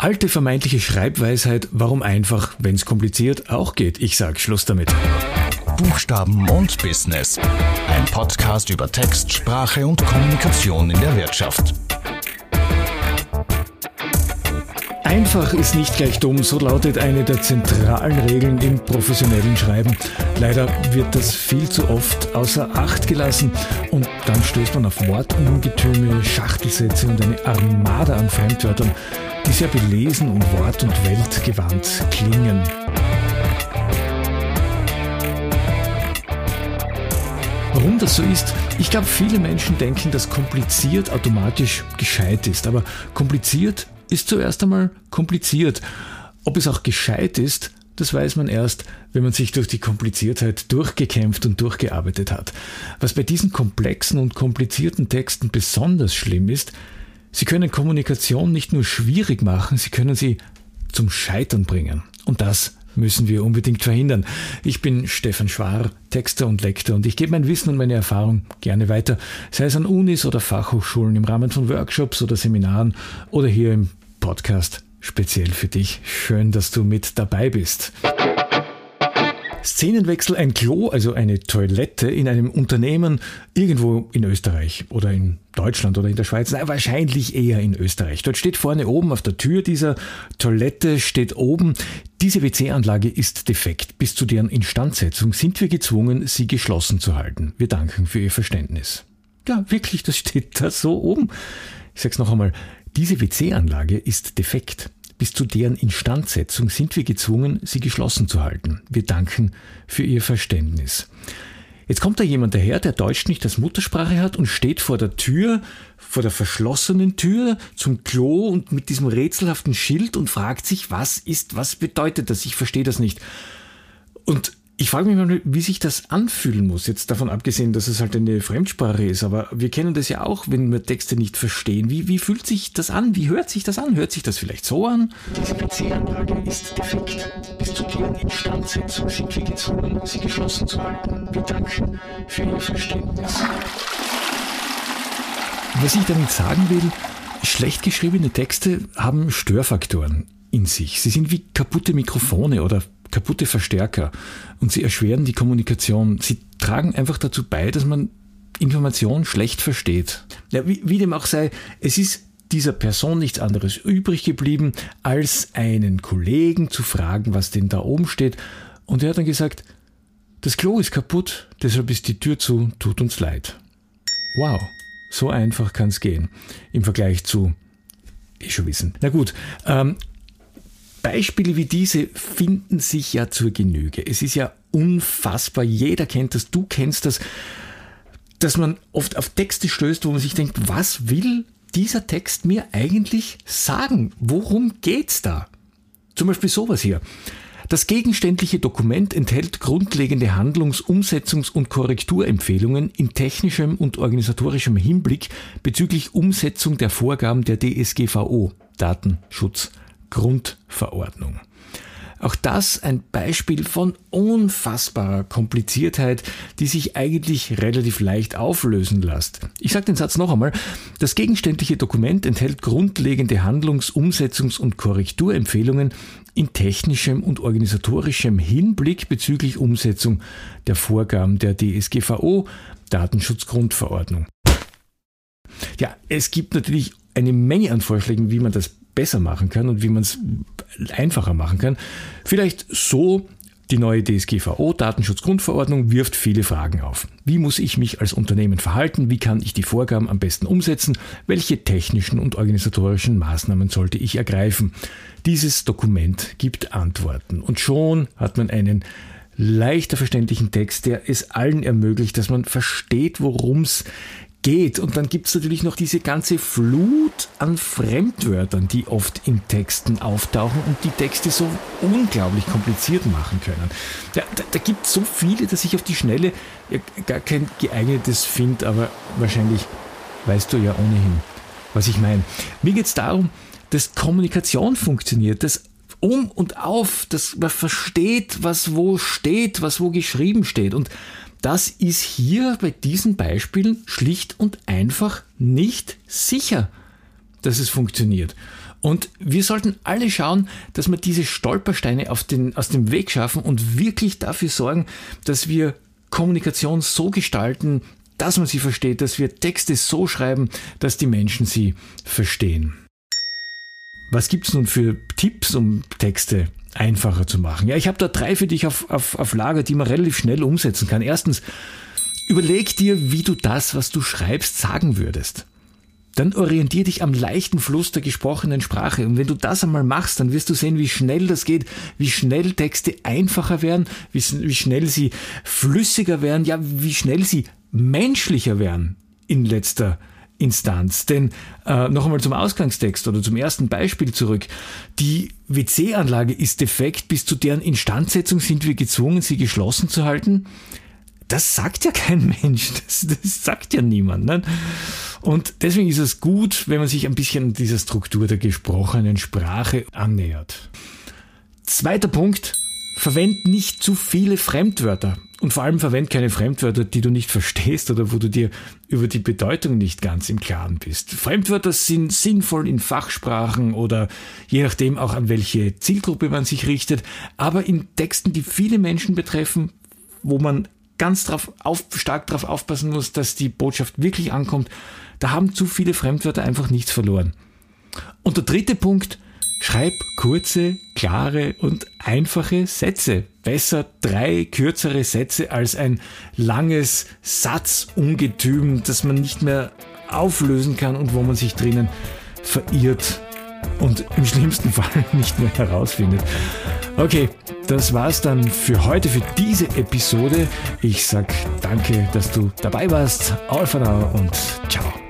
Alte vermeintliche Schreibweisheit, warum einfach, wenn's kompliziert auch geht. Ich sag Schluss damit. Buchstaben und Business. Ein Podcast über Text, Sprache und Kommunikation in der Wirtschaft. Einfach ist nicht gleich dumm, so lautet eine der zentralen Regeln im professionellen Schreiben. Leider wird das viel zu oft außer Acht gelassen und dann stößt man auf Wortungetüme, Schachtelsätze und eine Armada an Fremdwörtern, die sehr belesen und wort- und weltgewandt klingen. Warum das so ist? Ich glaube, viele Menschen denken, dass kompliziert automatisch gescheit ist. Aber kompliziert ist zuerst einmal kompliziert. Ob es auch gescheit ist, das weiß man erst, wenn man sich durch die Kompliziertheit durchgekämpft und durchgearbeitet hat. Was bei diesen komplexen und komplizierten Texten besonders schlimm ist, sie können Kommunikation nicht nur schwierig machen, sie können sie zum Scheitern bringen. Und das müssen wir unbedingt verhindern. Ich bin Stefan Schwar, Texter und Lektor und ich gebe mein Wissen und meine Erfahrung gerne weiter, sei es an Unis oder Fachhochschulen im Rahmen von Workshops oder Seminaren oder hier im Podcast speziell für dich. Schön, dass du mit dabei bist. Szenenwechsel, ein Klo, also eine Toilette in einem Unternehmen irgendwo in Österreich oder in Deutschland oder in der Schweiz. Na, wahrscheinlich eher in Österreich. Dort steht vorne oben auf der Tür dieser Toilette steht oben, diese WC-Anlage ist defekt. Bis zu deren Instandsetzung sind wir gezwungen, sie geschlossen zu halten. Wir danken für Ihr Verständnis. Ja, wirklich, das steht da so oben. Ich sag's noch einmal. Diese WC-Anlage ist defekt. Bis zu deren Instandsetzung sind wir gezwungen, sie geschlossen zu halten. Wir danken für Ihr Verständnis. Jetzt kommt da jemand daher, der Deutsch nicht als Muttersprache hat und steht vor der Tür, vor der verschlossenen Tür zum Klo und mit diesem rätselhaften Schild und fragt sich, was ist, was bedeutet das? Ich verstehe das nicht. Und ich frage mich mal, wie sich das anfühlen muss, jetzt davon abgesehen, dass es halt eine Fremdsprache ist, aber wir kennen das ja auch, wenn wir Texte nicht verstehen. Wie, wie fühlt sich das an? Wie hört sich das an? Hört sich das vielleicht so an? Diese PC-Anlage ist defekt. Bis zu deren Instandsetzung sind wir gezwungen, sie geschlossen zu halten. Wir danken für Ihr Verständnis. Was ich damit sagen will, schlecht geschriebene Texte haben Störfaktoren in sich. Sie sind wie kaputte Mikrofone oder kaputte Verstärker und sie erschweren die Kommunikation. Sie tragen einfach dazu bei, dass man Information schlecht versteht. Ja, wie, wie dem auch sei, es ist dieser Person nichts anderes übrig geblieben, als einen Kollegen zu fragen, was denn da oben steht. Und er hat dann gesagt, das Klo ist kaputt, deshalb ist die Tür zu, tut uns leid. Wow, so einfach kann es gehen im Vergleich zu, eh schon wissen. Na gut, ähm, Beispiele wie diese finden sich ja zur Genüge. Es ist ja unfassbar, jeder kennt das, du kennst das, dass man oft auf Texte stößt, wo man sich denkt, was will dieser Text mir eigentlich sagen? Worum geht's da? Zum Beispiel sowas hier. Das gegenständliche Dokument enthält grundlegende Handlungs-, Umsetzungs- und Korrekturempfehlungen in technischem und organisatorischem Hinblick bezüglich Umsetzung der Vorgaben der DSGVO, Datenschutz Grundverordnung. Auch das ein Beispiel von unfassbarer Kompliziertheit, die sich eigentlich relativ leicht auflösen lässt. Ich sage den Satz noch einmal. Das gegenständliche Dokument enthält grundlegende Handlungs-, Umsetzungs- und Korrekturempfehlungen in technischem und organisatorischem Hinblick bezüglich Umsetzung der Vorgaben der DSGVO, Datenschutzgrundverordnung. Ja, es gibt natürlich eine Menge an Vorschlägen, wie man das besser machen kann und wie man es einfacher machen kann. Vielleicht so, die neue DSGVO, Datenschutzgrundverordnung, wirft viele Fragen auf. Wie muss ich mich als Unternehmen verhalten? Wie kann ich die Vorgaben am besten umsetzen? Welche technischen und organisatorischen Maßnahmen sollte ich ergreifen? Dieses Dokument gibt Antworten. Und schon hat man einen leichter verständlichen Text, der es allen ermöglicht, dass man versteht, worum es geht. Und dann gibt es natürlich noch diese ganze Flut an Fremdwörtern, die oft in Texten auftauchen und die Texte so unglaublich kompliziert machen können. Da, da gibt es so viele, dass ich auf die Schnelle gar kein geeignetes finde, aber wahrscheinlich weißt du ja ohnehin, was ich meine. Mir geht es darum, dass Kommunikation funktioniert, dass um und auf, dass man versteht, was wo steht, was wo geschrieben steht. Und das ist hier bei diesen Beispielen schlicht und einfach nicht sicher, dass es funktioniert. Und wir sollten alle schauen, dass wir diese Stolpersteine den, aus dem Weg schaffen und wirklich dafür sorgen, dass wir Kommunikation so gestalten, dass man sie versteht, dass wir Texte so schreiben, dass die Menschen sie verstehen. Was gibt's nun für Tipps, um Texte einfacher zu machen? Ja, ich habe da drei für dich auf, auf, auf Lager, die man relativ schnell umsetzen kann. Erstens, überleg dir, wie du das, was du schreibst, sagen würdest. Dann orientier dich am leichten Fluss der gesprochenen Sprache. Und wenn du das einmal machst, dann wirst du sehen, wie schnell das geht, wie schnell Texte einfacher werden, wie, wie schnell sie flüssiger werden, ja, wie schnell sie menschlicher werden in letzter Instanz. Denn äh, noch einmal zum Ausgangstext oder zum ersten Beispiel zurück. Die WC-Anlage ist defekt, bis zu deren Instandsetzung sind wir gezwungen, sie geschlossen zu halten. Das sagt ja kein Mensch, das, das sagt ja niemand. Ne? Und deswegen ist es gut, wenn man sich ein bisschen dieser Struktur der gesprochenen Sprache annähert. Zweiter Punkt, verwend nicht zu viele Fremdwörter. Und vor allem verwend keine Fremdwörter, die du nicht verstehst oder wo du dir über die Bedeutung nicht ganz im Klaren bist. Fremdwörter sind sinnvoll in Fachsprachen oder je nachdem auch an welche Zielgruppe man sich richtet, aber in Texten, die viele Menschen betreffen, wo man ganz drauf auf, stark darauf aufpassen muss, dass die Botschaft wirklich ankommt, da haben zu viele Fremdwörter einfach nichts verloren. Und der dritte Punkt, schreib kurze, klare und einfache Sätze. Besser drei kürzere Sätze als ein langes Satzungetüm, das man nicht mehr auflösen kann und wo man sich drinnen verirrt und im schlimmsten Fall nicht mehr herausfindet. Okay, das war's dann für heute, für diese Episode. Ich sag danke, dass du dabei warst. All for now und ciao.